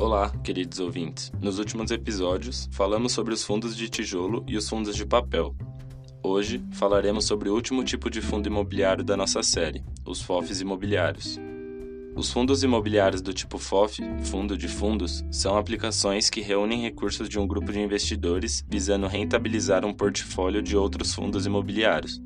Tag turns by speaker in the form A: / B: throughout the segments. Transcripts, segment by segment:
A: Olá, queridos ouvintes. Nos últimos episódios, falamos sobre os fundos de tijolo e os fundos de papel. Hoje, falaremos sobre o último tipo de fundo imobiliário da nossa série, os FOFs imobiliários. Os fundos imobiliários do tipo FOF, fundo de fundos, são aplicações que reúnem recursos de um grupo de investidores visando rentabilizar um portfólio de outros fundos imobiliários.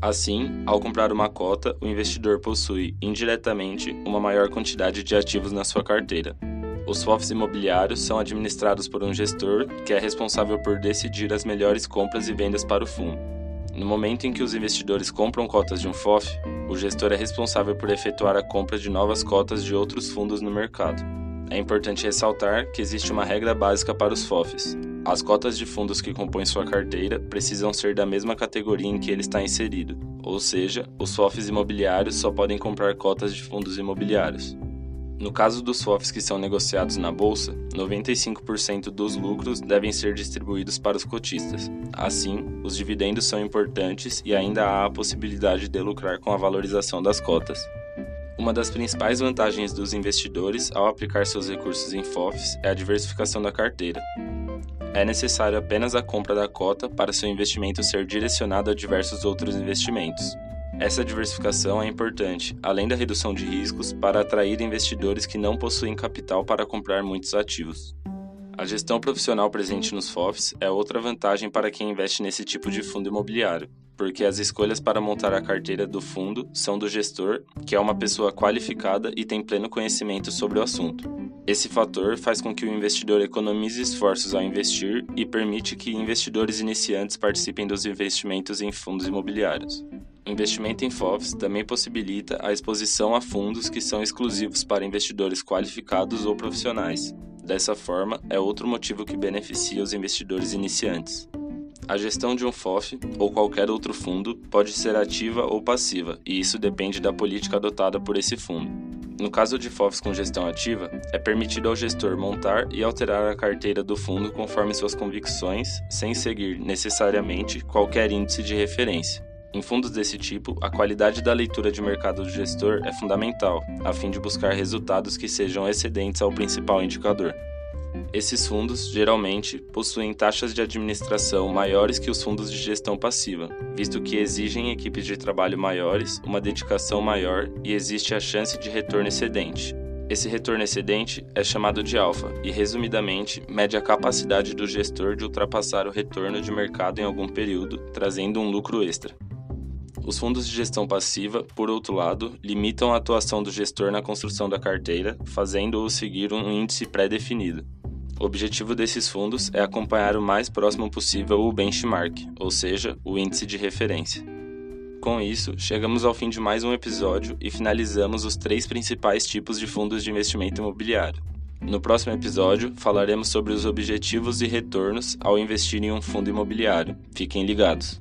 A: Assim, ao comprar uma cota, o investidor possui, indiretamente, uma maior quantidade de ativos na sua carteira, os FOFs imobiliários são administrados por um gestor que é responsável por decidir as melhores compras e vendas para o fundo. No momento em que os investidores compram cotas de um FOF, o gestor é responsável por efetuar a compra de novas cotas de outros fundos no mercado. É importante ressaltar que existe uma regra básica para os FOFs. As cotas de fundos que compõem sua carteira precisam ser da mesma categoria em que ele está inserido, ou seja, os FOFs imobiliários só podem comprar cotas de fundos imobiliários. No caso dos FOFs que são negociados na bolsa, 95% dos lucros devem ser distribuídos para os cotistas. Assim, os dividendos são importantes e ainda há a possibilidade de lucrar com a valorização das cotas. Uma das principais vantagens dos investidores ao aplicar seus recursos em FOFs é a diversificação da carteira. É necessário apenas a compra da cota para seu investimento ser direcionado a diversos outros investimentos. Essa diversificação é importante, além da redução de riscos, para atrair investidores que não possuem capital para comprar muitos ativos. A gestão profissional presente nos FOFs é outra vantagem para quem investe nesse tipo de fundo imobiliário, porque as escolhas para montar a carteira do fundo são do gestor, que é uma pessoa qualificada e tem pleno conhecimento sobre o assunto. Esse fator faz com que o investidor economize esforços ao investir e permite que investidores iniciantes participem dos investimentos em fundos imobiliários. Investimento em FOFs também possibilita a exposição a fundos que são exclusivos para investidores qualificados ou profissionais. Dessa forma, é outro motivo que beneficia os investidores iniciantes. A gestão de um FOF ou qualquer outro fundo pode ser ativa ou passiva, e isso depende da política adotada por esse fundo. No caso de FOFs com gestão ativa, é permitido ao gestor montar e alterar a carteira do fundo conforme suas convicções, sem seguir necessariamente qualquer índice de referência. Em fundos desse tipo, a qualidade da leitura de mercado do gestor é fundamental, a fim de buscar resultados que sejam excedentes ao principal indicador. Esses fundos, geralmente, possuem taxas de administração maiores que os fundos de gestão passiva, visto que exigem equipes de trabalho maiores, uma dedicação maior e existe a chance de retorno excedente. Esse retorno excedente é chamado de alfa e, resumidamente, mede a capacidade do gestor de ultrapassar o retorno de mercado em algum período, trazendo um lucro extra. Os fundos de gestão passiva, por outro lado, limitam a atuação do gestor na construção da carteira, fazendo-o seguir um índice pré-definido. O objetivo desses fundos é acompanhar o mais próximo possível o benchmark, ou seja, o índice de referência. Com isso, chegamos ao fim de mais um episódio e finalizamos os três principais tipos de fundos de investimento imobiliário. No próximo episódio, falaremos sobre os objetivos e retornos ao investir em um fundo imobiliário. Fiquem ligados!